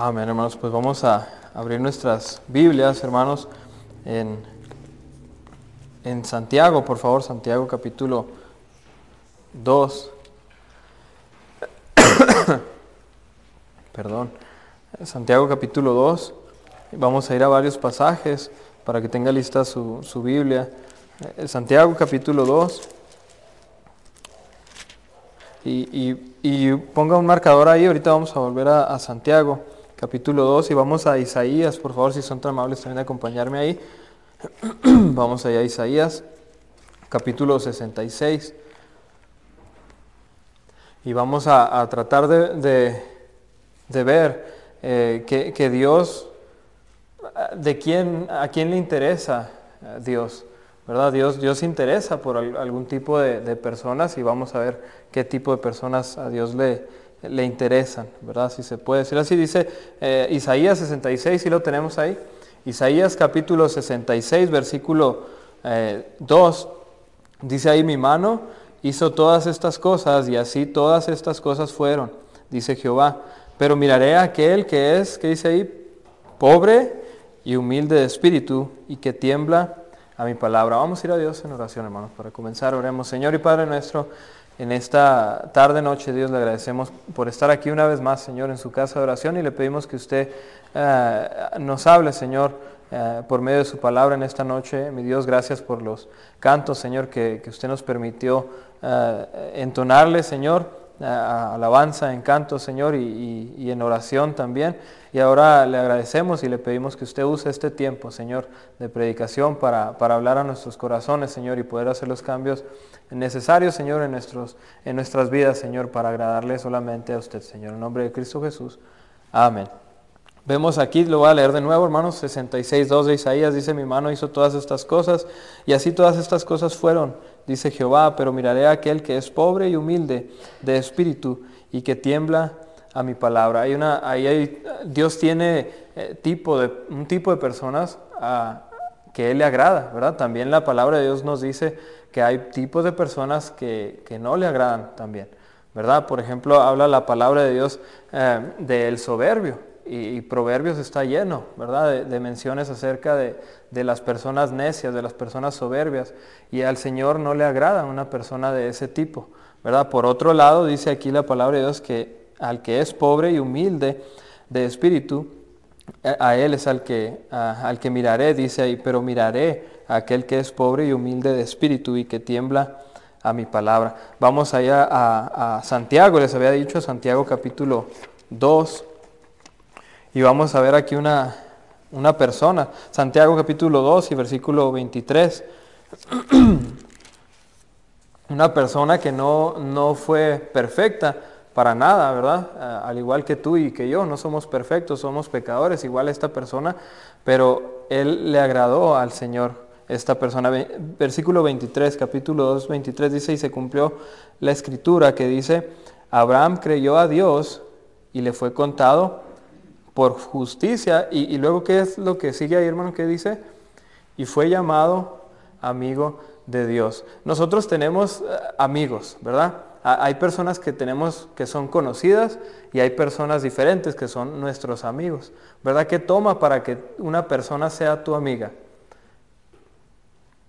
Amén, hermanos. Pues vamos a abrir nuestras Biblias, hermanos, en, en Santiago, por favor, Santiago capítulo 2. Perdón. Santiago capítulo 2. Vamos a ir a varios pasajes para que tenga lista su, su Biblia. Eh, Santiago capítulo 2. Y, y, ponga un marcador ahí, ahorita vamos a volver a Santiago capítulo 2 y vamos a Isaías, por favor, si son tan amables también acompañarme ahí. vamos allá a Isaías, capítulo 66. Y vamos a, tratar de, de, ver eh, que, Dios, de quién, a quién le interesa Dios, ¿verdad? Dios, Dios interesa por algún tipo de, de personas y vamos a ver qué tipo de personas a Dios le, le interesan, ¿verdad? Si se puede decir así, dice eh, Isaías 66, si lo tenemos ahí. Isaías capítulo 66, versículo eh, 2, dice ahí mi mano hizo todas estas cosas y así todas estas cosas fueron, dice Jehová. Pero miraré a aquel que es, que dice ahí, pobre y humilde de espíritu y que tiembla a mi palabra. Vamos a ir a Dios en oración, hermanos, para comenzar. Oremos, Señor y Padre nuestro. En esta tarde, noche, Dios, le agradecemos por estar aquí una vez más, Señor, en su casa de oración y le pedimos que usted eh, nos hable, Señor, eh, por medio de su palabra en esta noche. Mi Dios, gracias por los cantos, Señor, que, que usted nos permitió eh, entonarle, Señor, alabanza, en canto, Señor, y, y, en oración también. Y ahora le agradecemos y le pedimos que usted use este tiempo, Señor, de predicación para, para hablar a nuestros corazones, Señor, y poder hacer los cambios necesarios, Señor, en, nuestros, en nuestras vidas, Señor, para agradarle solamente a usted, Señor. En nombre de Cristo Jesús. Amén. Vemos aquí, lo voy a leer de nuevo, hermanos, 66, 2 de Isaías, dice, mi mano hizo todas estas cosas, y así todas estas cosas fueron, dice Jehová, pero miraré a aquel que es pobre y humilde de espíritu, y que tiembla a mi palabra. Hay una, ahí hay, Dios tiene eh, tipo de, un tipo de personas a, que Él le agrada, ¿verdad? También la palabra de Dios nos dice que hay tipos de personas que, que no le agradan también, ¿verdad? Por ejemplo, habla la palabra de Dios eh, del soberbio, y, Proverbios está lleno, ¿verdad? De, de menciones acerca de, de, las personas necias, de las personas soberbias. Y al Señor no le agrada una persona de ese tipo, ¿verdad? Por otro lado, dice aquí la palabra de Dios que al que es pobre y humilde de espíritu, a él es al que, a, al que miraré, dice ahí, pero miraré a aquel que es pobre y humilde de espíritu y que tiembla a mi palabra. Vamos allá a, a Santiago, les había dicho Santiago capítulo 2, y vamos a ver aquí una, una persona, Santiago capítulo 2 y versículo 23. una persona que no, no fue perfecta para nada, ¿verdad? Al igual que tú y que yo, no somos perfectos, somos pecadores, igual esta persona, pero él le agradó al Señor, esta persona. Versículo 23, capítulo 2, 23 dice, y se cumplió la escritura que dice, Abraham creyó a Dios y le fue contado por justicia. Y, y, luego, ¿qué es lo que sigue ahí, hermano? ¿Qué dice? Y fue llamado amigo de Dios. Nosotros tenemos amigos, ¿verdad? Hay personas que tenemos que son conocidas y hay personas diferentes que son nuestros amigos. ¿Verdad? ¿Qué toma para que una persona sea tu amiga?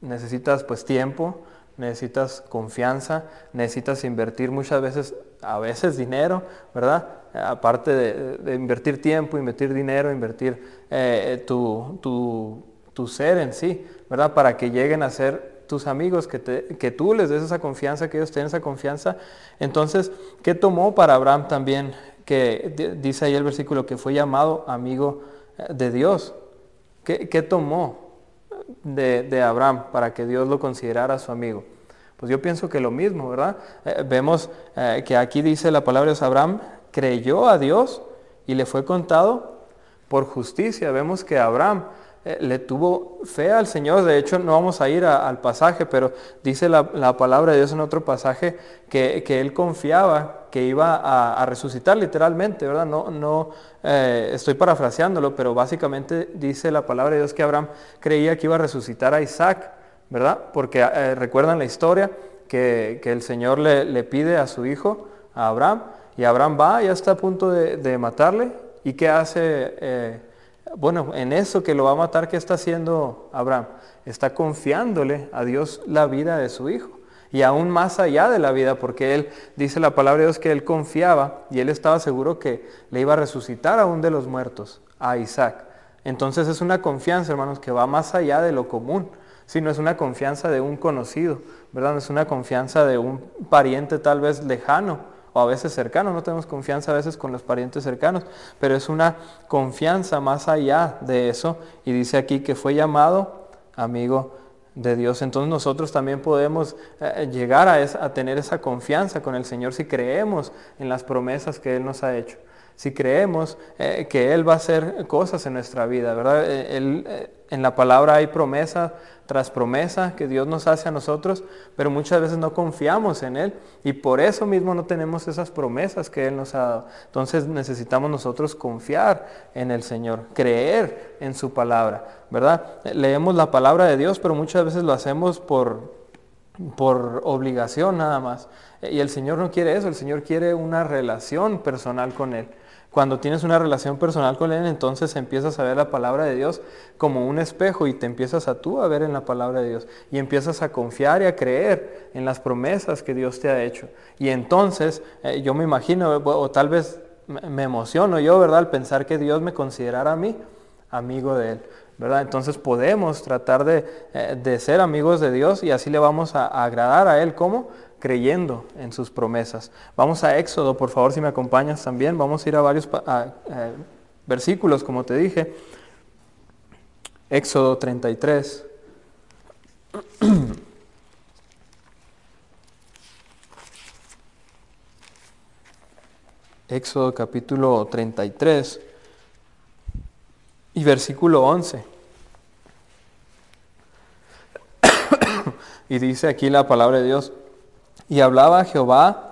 Necesitas pues tiempo, necesitas confianza, necesitas invertir muchas veces, a veces dinero, ¿verdad? aparte de, invertir tiempo, invertir dinero, invertir eh, tu, tu, tu, ser en sí, ¿verdad? Para que lleguen a ser tus amigos, que, que tú les des esa confianza, que ellos tengan esa confianza. Entonces, ¿qué tomó para Abraham también? Que dice ahí el versículo que fue llamado amigo eh, de Dios. ¿Qué, qué tomó de, de Abraham para que Dios lo considerara su amigo? Pues yo pienso que lo mismo, ¿verdad? Eh, vemos eh, que aquí dice la palabra de Abraham, creyó a Dios y le fue contado por justicia. Vemos que Abraham eh, le tuvo fe al Señor. De hecho, no vamos a ir al pasaje, pero dice la, la, palabra de Dios en otro pasaje que, que él confiaba que iba a, a, resucitar literalmente, ¿verdad? No, no eh, estoy parafraseándolo, pero básicamente dice la palabra de Dios que Abraham creía que iba a resucitar a Isaac, ¿verdad? Porque eh, recuerdan la historia que, que el Señor le, le pide a su hijo, a Abraham, y Abraham va, ya está a punto de, de, matarle, ¿Y qué hace? Bueno, en eso que lo va a matar, ¿qué está haciendo Abraham? Está confiándole a Dios la vida de su hijo. Y aún más allá de la vida, porque él dice la palabra de Dios que él confiaba y él estaba seguro que le iba a resucitar a un de los muertos, a Isaac. Entonces es una confianza, hermanos, que va más allá de lo común, sino es una confianza de un conocido, ¿verdad? es una confianza de un pariente tal vez lejano a veces cercano, no tenemos confianza a veces con los parientes cercanos, pero es una confianza más allá de eso y dice aquí que fue llamado amigo de Dios. Entonces nosotros también podemos eh, llegar a, a tener esa confianza con el Señor si creemos en las promesas que Él nos ha hecho si creemos eh, que Él va a hacer cosas en nuestra vida, ¿verdad? Eh, eh, en la palabra hay promesa tras promesa que Dios nos hace a nosotros, pero muchas veces no confiamos en Él y por eso mismo no tenemos esas promesas que Él nos ha dado. Entonces necesitamos nosotros confiar en el Señor, creer en su palabra, ¿verdad? Leemos la palabra de Dios, pero muchas veces lo hacemos por, por obligación nada más. Y el Señor no quiere eso, el Señor quiere una relación personal con Él. Cuando tienes una relación personal con Él, entonces empiezas a ver la palabra de Dios como un espejo y te empiezas a tú a ver en la palabra de Dios y empiezas a confiar y a creer en las promesas que Dios te ha hecho. Y entonces eh, yo me imagino, o tal vez me emociono yo, ¿verdad?, al pensar que Dios me considerara a mí amigo de Él. Entonces podemos tratar de, eh, ser amigos de Dios y así le vamos a, agradar a Él. ¿Cómo? creyendo en sus promesas. Vamos a Éxodo, por favor, si me acompañas también. Vamos a ir a varios versículos, como te dije. Éxodo 33. Éxodo capítulo 33 y versículo 11. y dice aquí la palabra de Dios. Y hablaba Jehová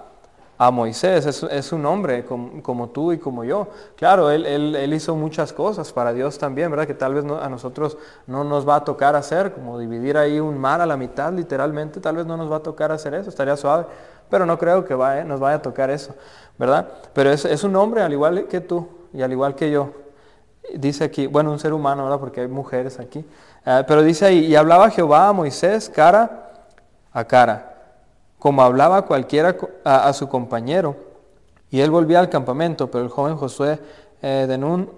a Moisés, es, un hombre como, tú y como yo. Claro, él, hizo muchas cosas para Dios también, ¿verdad? Que tal vez a nosotros no nos va a tocar hacer, como dividir ahí un mar a la mitad, literalmente, tal vez no nos va a tocar hacer eso, estaría suave, pero no creo que vaya, nos vaya a tocar eso, ¿verdad? Pero es, un hombre al igual que tú y al igual que yo. Dice aquí, bueno, un ser humano, ¿verdad? Porque hay mujeres aquí. Eh, pero dice ahí, y hablaba Jehová a Moisés cara a cara como hablaba cualquiera a, su compañero. Y él volvía al campamento, pero el joven Josué eh, de Nun,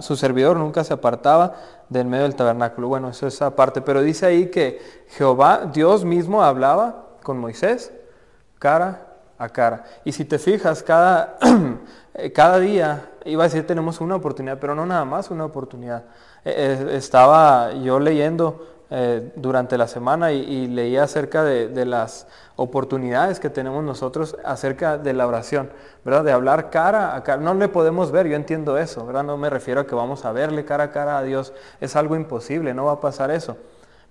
su servidor nunca se apartaba del medio del tabernáculo. Bueno, eso es esa parte. Pero dice ahí que Jehová, Dios mismo hablaba con Moisés cara cara. Y si te fijas, cada, cada día, iba a decir tenemos una oportunidad, pero no nada más una oportunidad. Eh, eh, estaba yo leyendo durante la semana y, leía acerca de, de las oportunidades que tenemos nosotros acerca de la oración, ¿verdad? De hablar cara a cara. No le podemos ver, yo entiendo eso, ¿verdad? No me refiero a que vamos a verle cara a cara a Dios. Es algo imposible, no va a pasar eso.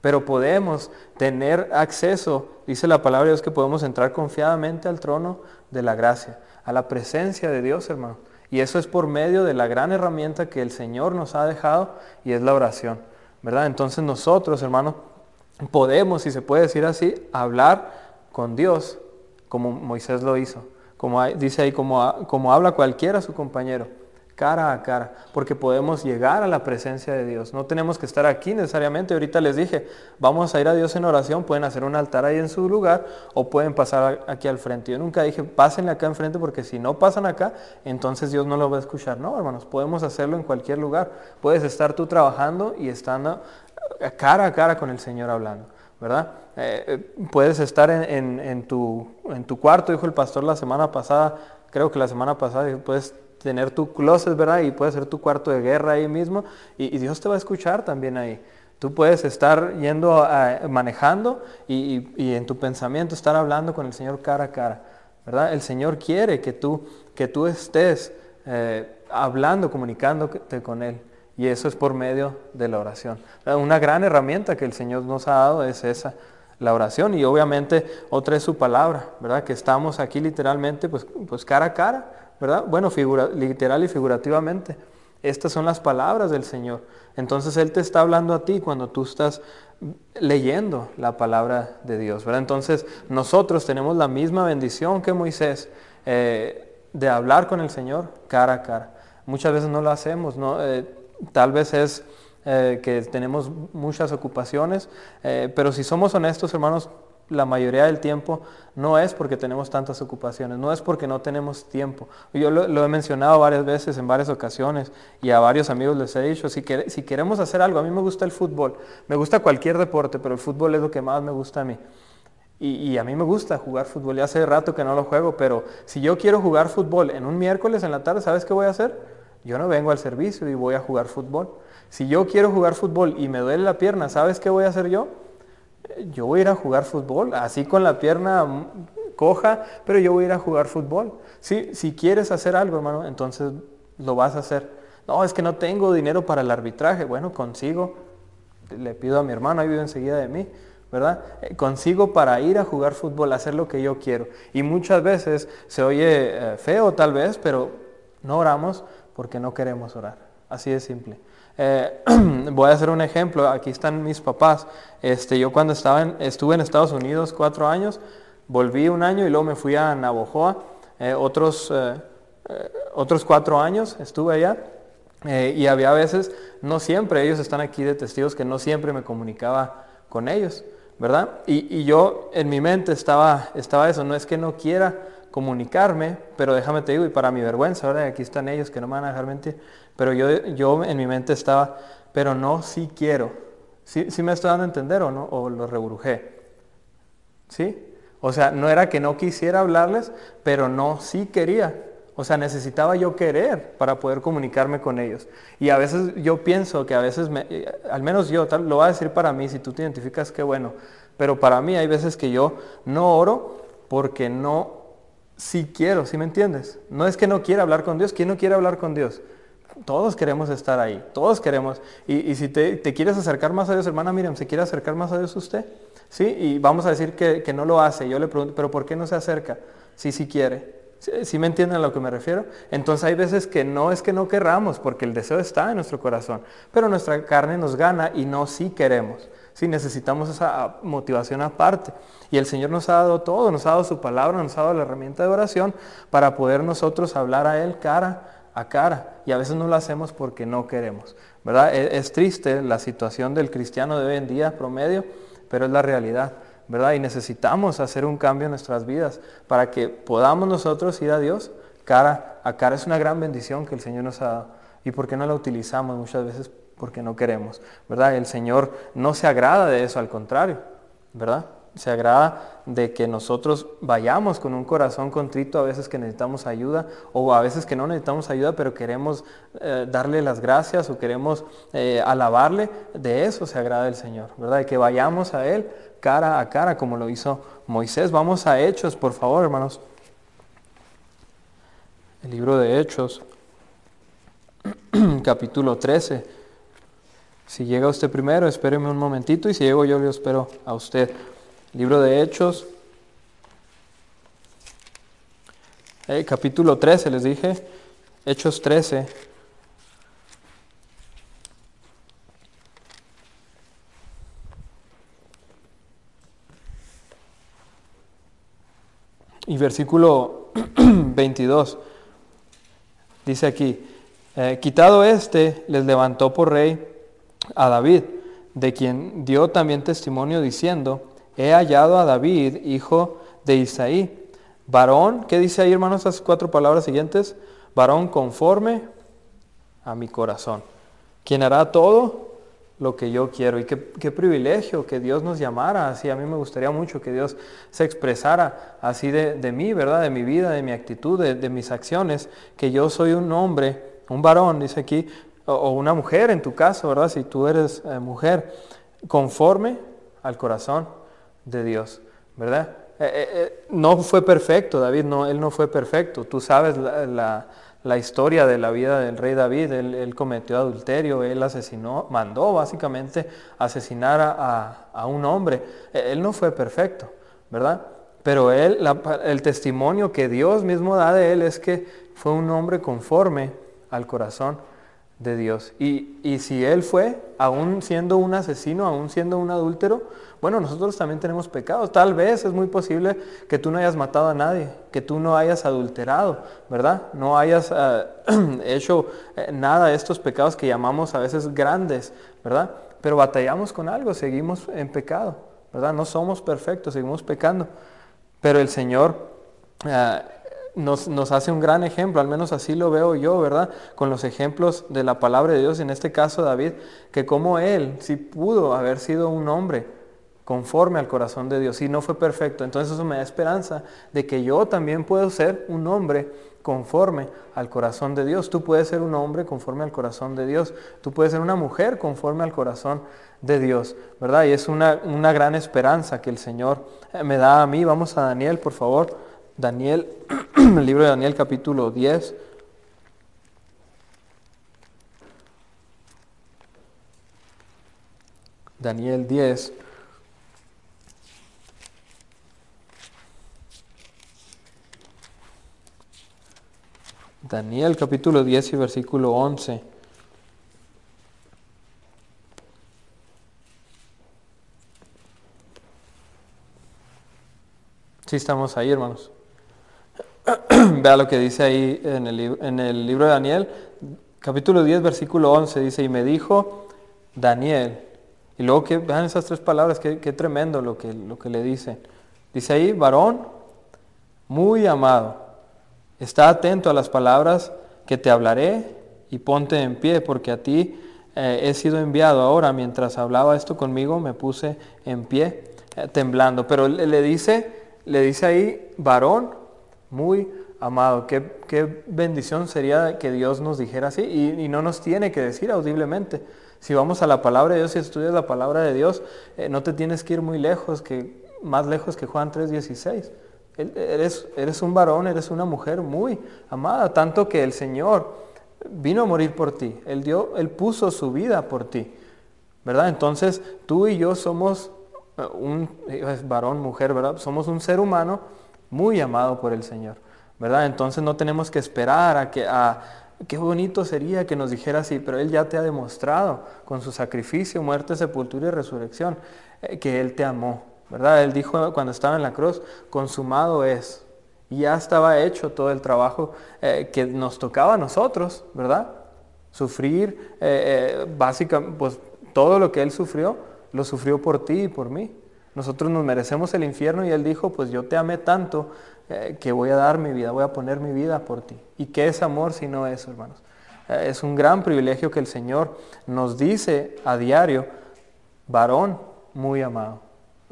Pero podemos tener acceso, dice la palabra de Dios, que podemos entrar confiadamente al trono de la gracia, a la presencia de Dios, hermano. Y eso es por medio de la gran herramienta que el Señor nos ha dejado y es la oración, ¿verdad? Entonces nosotros, hermanos, podemos, si se puede decir así, hablar con Dios como Moisés lo hizo. Como dice ahí, como, como habla cualquiera su compañero, cara a cara, porque podemos llegar a la presencia de Dios. No tenemos que estar aquí necesariamente. Ahorita les dije, vamos a ir a Dios en oración, pueden hacer un altar ahí en su lugar o pueden pasar aquí al frente. Yo nunca dije, pásenle acá enfrente porque si no pasan acá, entonces Dios no lo va a escuchar. No, hermanos, podemos hacerlo en cualquier lugar. Puedes estar tú trabajando y estando cara a cara con el Señor hablando. ¿verdad? Eh, eh, puedes estar en, tu, en tu cuarto, dijo el pastor la semana pasada, creo que la semana pasada, puedes tener tu closet, ¿verdad? Y puede ser tu cuarto de guerra ahí mismo, y, Dios te va a escuchar también ahí. Tú puedes estar yendo, manejando y, y, en tu pensamiento estar hablando con el Señor cara a cara, ¿verdad? El Señor quiere que tú, que tú estés eh, hablando, comunicándote con Él. Y eso es por medio de la oración. Una gran herramienta que el Señor nos ha dado es esa, la oración. Y obviamente otra es su palabra, ¿verdad? Que estamos aquí literalmente, pues, pues cara a cara, ¿verdad? Bueno, figura, literal y figurativamente. Estas son las palabras del Señor. Entonces Él te está hablando a ti cuando tú estás leyendo la palabra de Dios, ¿verdad? Entonces nosotros tenemos la misma bendición que Moisés eh, de hablar con el Señor cara a cara Muchas veces no lo hacemos, ¿no? Eh, tal vez es eh, que tenemos muchas ocupaciones, pero si somos honestos, hermanos, la mayoría del tiempo no es porque tenemos tantas ocupaciones, no es porque no tenemos tiempo. Yo lo, he mencionado varias veces en varias ocasiones y a varios amigos les he dicho, si, si queremos hacer algo, a mí me gusta el fútbol, me gusta cualquier deporte, pero el fútbol es lo que más me gusta a mí. Y, a mí me gusta jugar fútbol, ya hace rato que no lo juego, pero si yo quiero jugar fútbol en un miércoles en la tarde, ¿sabes qué voy a hacer? Yo no vengo al servicio y voy a jugar fútbol. Si yo quiero jugar fútbol y me duele la pierna, ¿sabes qué voy a hacer yo? Yo voy a ir a jugar fútbol, así con la pierna coja, pero yo voy a ir a jugar fútbol. Si, si quieres hacer algo, hermano, entonces lo vas a hacer. No, es que no tengo dinero para el arbitraje. Bueno, consigo. Le pido a mi hermano, ahí vive enseguida de mí ¿verdad? Eh, consigo para ir a jugar fútbol, hacer lo que yo quiero. Y muchas veces se oye eh, feo tal vez, pero no oramos porque no queremos orar. Así de simple. Eh, voy a hacer un ejemplo. Aquí están mis papás. Este, yo cuando estaba en, estuve en Estados Unidos cuatro años, volví un año y luego me fui a Navojoa. otros, otros cuatro años estuve allá. y había veces, no siempre, ellos están aquí de testigos que no siempre me comunicaba con ellos. ¿verdad? Y, yo en mi mente estaba, estaba eso, no es que no quiera comunicarme, pero déjame te digo, y para mi vergüenza, ¿verdad? Aquí están ellos que no me van a dejar mentir, pero yo, yo en mi mente estaba, pero no, sí quiero. ¿Sí, sí me estoy dando a entender o no? ¿O lo rebrujé? ¿Sí? O sea, no era que no quisiera hablarles, pero no, sí quería. O sea, necesitaba yo querer para poder comunicarme con ellos. Y a veces yo pienso que a veces, me, eh, al menos yo, tal, lo voy a decir para mí, si tú te identificas, qué bueno. Pero para mí hay veces que yo no oro porque no, sí quiero, ¿sí me entiendes? No es que no quiera hablar con Dios, ¿quién no quiere hablar con Dios? Todos queremos estar ahí, todos queremos. Y, si te, quieres acercar más a Dios, hermana Miriam, ¿se quiere acercar más a Dios usted? Sí, y vamos a decir que, no lo hace. Yo le pregunto, ¿pero por qué no se acerca? Sí, sí quiere. ¿Sí, me entienden a lo que me refiero? Entonces hay veces que no es que no querramos, porque el deseo está en nuestro corazón, pero nuestra carne nos gana y no sí queremos. Sí, necesitamos esa motivación aparte. Y el Señor nos ha dado todo, nos ha dado su palabra, nos ha dado la herramienta de oración para poder nosotros hablar a Él cara a cara. Y a veces no lo hacemos porque no queremos. ¿verdad? Es, es triste la situación del cristiano de hoy en día promedio, pero es la realidad. ¿verdad? Y necesitamos hacer un cambio en nuestras vidas para que podamos nosotros ir a Dios cara a cara. Es una gran bendición que el Señor nos ha dado. ¿Y por qué no la utilizamos muchas veces? Porque no queremos, ¿verdad? El Señor no se agrada de eso, al contrario, ¿verdad? se agrada de que nosotros vayamos con un corazón contrito a veces que necesitamos ayuda o a veces que no necesitamos ayuda pero queremos eh, darle las gracias o queremos eh, alabarle, de eso se agrada el Señor, ¿verdad? De que vayamos a Él cara a cara como lo hizo Moisés. Vamos a Hechos, por favor, hermanos. El libro de Hechos, capítulo 13. Si llega usted primero, espéreme un momentito y si llego yo, le espero a usted. Libro de Hechos, eh, capítulo 13, les dije, Hechos 13. Y versículo 22 dice aquí, eh, quitado este, les levantó por rey a David, de quien dio también testimonio diciendo, he hallado a David, hijo de Isaí, varón, ¿qué dice ahí hermanos esas cuatro palabras siguientes? Varón conforme a mi corazón, quien hará todo lo que yo quiero. Y qué, privilegio que Dios nos llamara así. A mí me gustaría mucho que Dios se expresara así de, mí, ¿verdad? De mi vida, de mi actitud, de, mis acciones, que yo soy un hombre, un varón, dice aquí, o, una mujer en tu caso, ¿verdad? Si tú eres eh, mujer, conforme al corazón de Dios, ¿verdad? Eh, eh, no fue perfecto, David, no, él no fue perfecto. Tú sabes la, historia de la vida del rey David, él, cometió adulterio, él asesinó, mandó básicamente asesinar a, un hombre. Él no fue perfecto, ¿verdad? Pero él, el testimonio que Dios mismo da de él es que fue un hombre conforme al corazón de Dios. Y, y si él fue, aún siendo un asesino, aún siendo un adúltero, bueno, nosotros también tenemos pecados. Tal vez es muy posible que tú no hayas matado a nadie, que tú no hayas adulterado, ¿verdad? No hayas eh, hecho eh, nada de estos pecados que llamamos a veces grandes, ¿verdad? Pero batallamos con algo, seguimos en pecado, ¿verdad? No somos perfectos, seguimos pecando. Pero el Señor eh, nos, hace un gran ejemplo, al menos así lo veo yo, ¿verdad? Con los ejemplos de la palabra de Dios, en este caso David, que como él sí pudo haber sido un hombre conforme al corazón de Dios y no fue perfecto. Entonces eso me da esperanza de que yo también puedo ser un hombre conforme al corazón de Dios. Tú puedes ser un hombre conforme al corazón de Dios. Tú puedes ser una mujer conforme al corazón de Dios, ¿verdad? Y es una, una gran esperanza que el Señor eh, me da a mí. Vamos a Daniel, por favor. Daniel, el libro de Daniel capítulo 10. Daniel 10. Daniel capítulo 10 y versículo 11. Sí estamos ahí, hermanos. Vea lo que dice ahí en el, en el, libro de Daniel, capítulo 10, versículo 11, dice, y me dijo Daniel, y luego que vean esas tres palabras, qué, qué tremendo lo que, lo que le dice. Dice ahí, varón muy amado Está atento a las palabras que te hablaré y ponte en pie, porque a ti eh, he sido enviado ahora. Mientras hablaba esto conmigo, me puse en pie, eh, temblando. Pero le, dice, le dice ahí, varón muy amado. Qué, qué, bendición sería que Dios nos dijera así y, no nos tiene que decir audiblemente. Si vamos a la palabra de Dios y estudias la palabra de Dios, eh, no te tienes que ir muy lejos, que, más lejos que Juan 3.16. Eres, eres un varón, eres una mujer muy amada, tanto que el Señor vino a morir por ti. Él, dio, él puso su vida por ti. ¿Verdad? Entonces tú y yo somos eh, un varón, mujer, ¿verdad? Somos un ser humano muy amado por el Señor. ¿Verdad? Entonces no tenemos que esperar a que qué bonito sería que nos dijera así, pero Él ya te ha demostrado con su sacrificio, muerte, sepultura y resurrección eh, que Él te amó. ¿verdad? Él dijo cuando estaba en la cruz, consumado es. Y ya estaba hecho todo el trabajo eh, que nos tocaba a nosotros, ¿verdad? Sufrir, eh, básicamente, pues todo lo que Él sufrió, lo sufrió por ti y por mí. Nosotros nos merecemos el infierno y Él dijo, pues yo te amé tanto que voy a dar mi vida, voy a poner mi vida por ti. ¿Y qué es amor si no eso, hermanos? es un gran privilegio que el Señor nos dice a diario, varón muy amado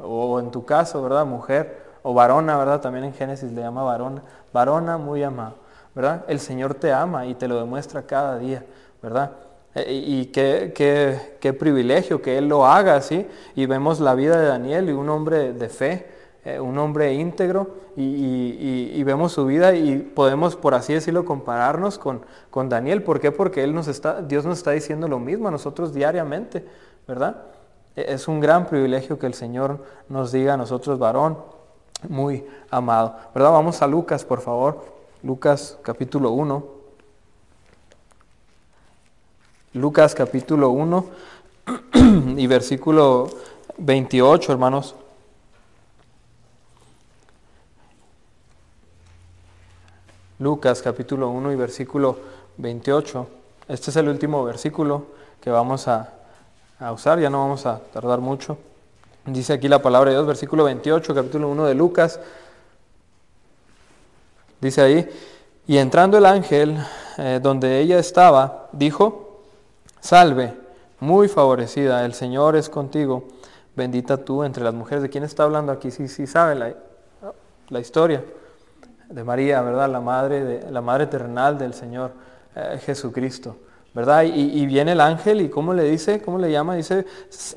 o en tu caso, ¿verdad? Mujer o varona, ¿verdad? También en Génesis le llama varona, varona muy amado, ¿verdad? El Señor te ama y te lo demuestra cada día, ¿verdad? E, y, qué, qué, qué, privilegio que Él lo haga así. Y vemos la vida de Daniel y un hombre de fe, eh, un hombre íntegro, y, vemos su vida y podemos, por así decirlo, compararnos con, con Daniel. ¿Por qué? Porque Él nos está, Dios nos está diciendo lo mismo a nosotros diariamente, ¿verdad? E-, es un gran privilegio que el Señor nos diga nosotros, varón, muy amado. ¿Verdad? Vamos a Lucas, por favor. Lucas capítulo 1. Lucas capítulo 1 y versículo 28, hermanos. Lucas capítulo 1 y versículo 28. Este es el último versículo que vamos a, a usar, ya no vamos a tardar mucho. Dice aquí la palabra de Dios, versículo 28, capítulo 1 de Lucas. Dice ahí, y entrando el ángel eh, donde ella estaba, dijo, salve, muy favorecida, el Señor es contigo, bendita tú entre las mujeres. ¿De quién está hablando aquí? Sí, sí, sabe la, la historia de María, ¿verdad? La madre, de, la madre terrenal del Señor eh, Jesucristo. ¿verdad? Y, viene el ángel y ¿cómo le dice? ¿Cómo le llama? Dice,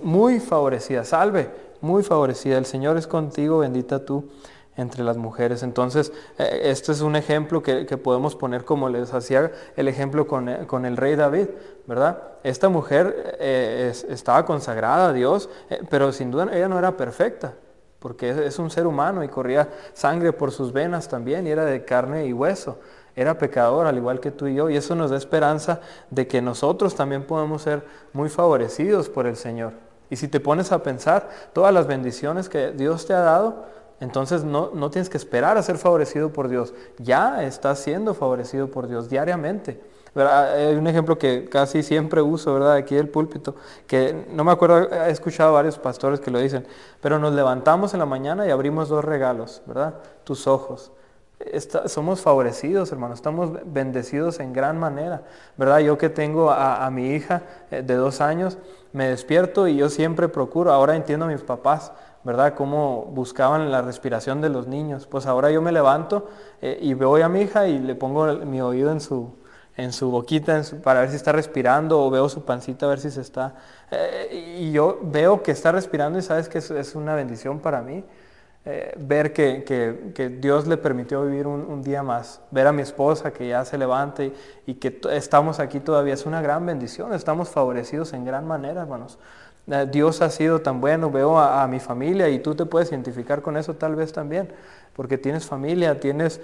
muy favorecida, salve, muy favorecida, el Señor es contigo, bendita tú entre las mujeres. Entonces, eh, este es un ejemplo que, podemos poner como les hacía el ejemplo con, eh, con el rey David, ¿verdad? Esta mujer eh, estaba consagrada a Dios, pero sin duda ella no era perfecta, porque es, un ser humano y corría sangre por sus venas también y era de carne y hueso. era pecador al igual que tú y yo y eso nos da esperanza de que nosotros también podemos ser muy favorecidos por el Señor. Y si te pones a pensar todas las bendiciones que Dios te ha dado, entonces no, no tienes que esperar a ser favorecido por Dios, ya estás siendo favorecido por Dios diariamente. Hay un ejemplo que casi siempre uso, ¿verdad? Aquí del púlpito, que no me acuerdo, he escuchado varios pastores que lo dicen, pero nos levantamos en la mañana y abrimos dos regalos, ¿verdad? Tus ojos. somos favorecidos, hermano, estamos bendecidos en gran manera, ¿verdad? Yo que tengo a, mi hija eh, de dos años, me despierto y yo siempre procuro, ahora entiendo a mis papás, ¿verdad? Cómo buscaban la respiración de los niños. Pues ahora yo me levanto eh, y veo a mi hija y le pongo mi oído en su, en su boquita para ver si está respirando o veo su pancita a ver si se está... Eh, y yo veo que está respirando y sabes que es, una bendición para mí. Eh, ver que, Dios le permitió vivir un, día más, ver a mi esposa que ya se levante y, que estamos aquí todavía es una gran bendición, estamos favorecidos en gran manera, hermanos. Eh, Dios ha sido tan bueno, veo a, mi familia y tú te puedes identificar con eso tal vez también, porque tienes familia, tienes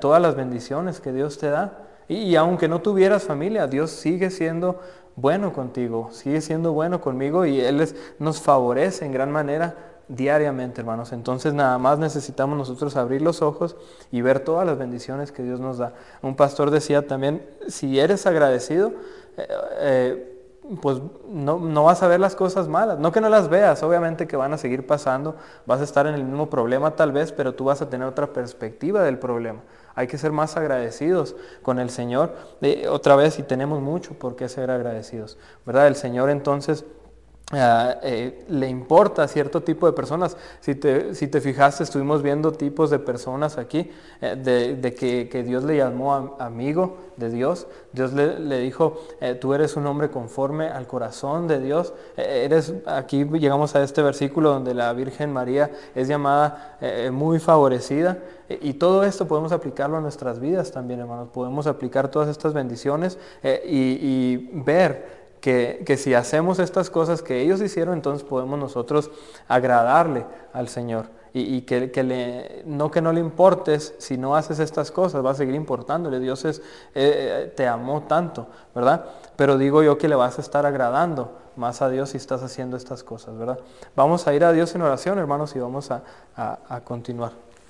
todas las bendiciones que Dios te da. Y, aunque no tuvieras familia, Dios sigue siendo bueno contigo, sigue siendo bueno conmigo y Él nos favorece en gran manera diariamente, hermanos. Entonces nada más necesitamos nosotros abrir los ojos y ver todas las bendiciones que Dios nos da. Un pastor decía también, si eres agradecido, eh, eh, pues no, no, vas a ver las cosas malas. No que no las veas, obviamente que van a seguir pasando, vas a estar en el mismo problema tal vez, pero tú vas a tener otra perspectiva del problema. Hay que ser más agradecidos con el Señor. otra vez, y tenemos mucho por qué ser agradecidos, ¿verdad? El Señor entonces Ah, eh, le importa a cierto tipo de personas. Si te, si te fijaste, estuvimos viendo tipos de personas aquí, eh, de, que, Dios le llamó amigo de Dios. Dios le, dijo, eh, tú eres un hombre conforme al corazón de Dios. eres, aquí llegamos a este versículo donde la Virgen María es llamada muy favorecida. Y todo esto podemos aplicarlo a nuestras vidas también, hermanos. Podemos aplicar todas estas bendiciones y ver que, si hacemos estas cosas que ellos hicieron, entonces podemos nosotros agradarle al Señor. Y, que, le, no que no le importes, si no haces estas cosas, va a seguir importándole. Dios es, eh, te amó tanto, ¿verdad? Pero digo yo que le vas a estar agradando más a Dios si estás haciendo estas cosas, ¿verdad? Vamos a ir a Dios en oración, hermanos, y vamos a continuar.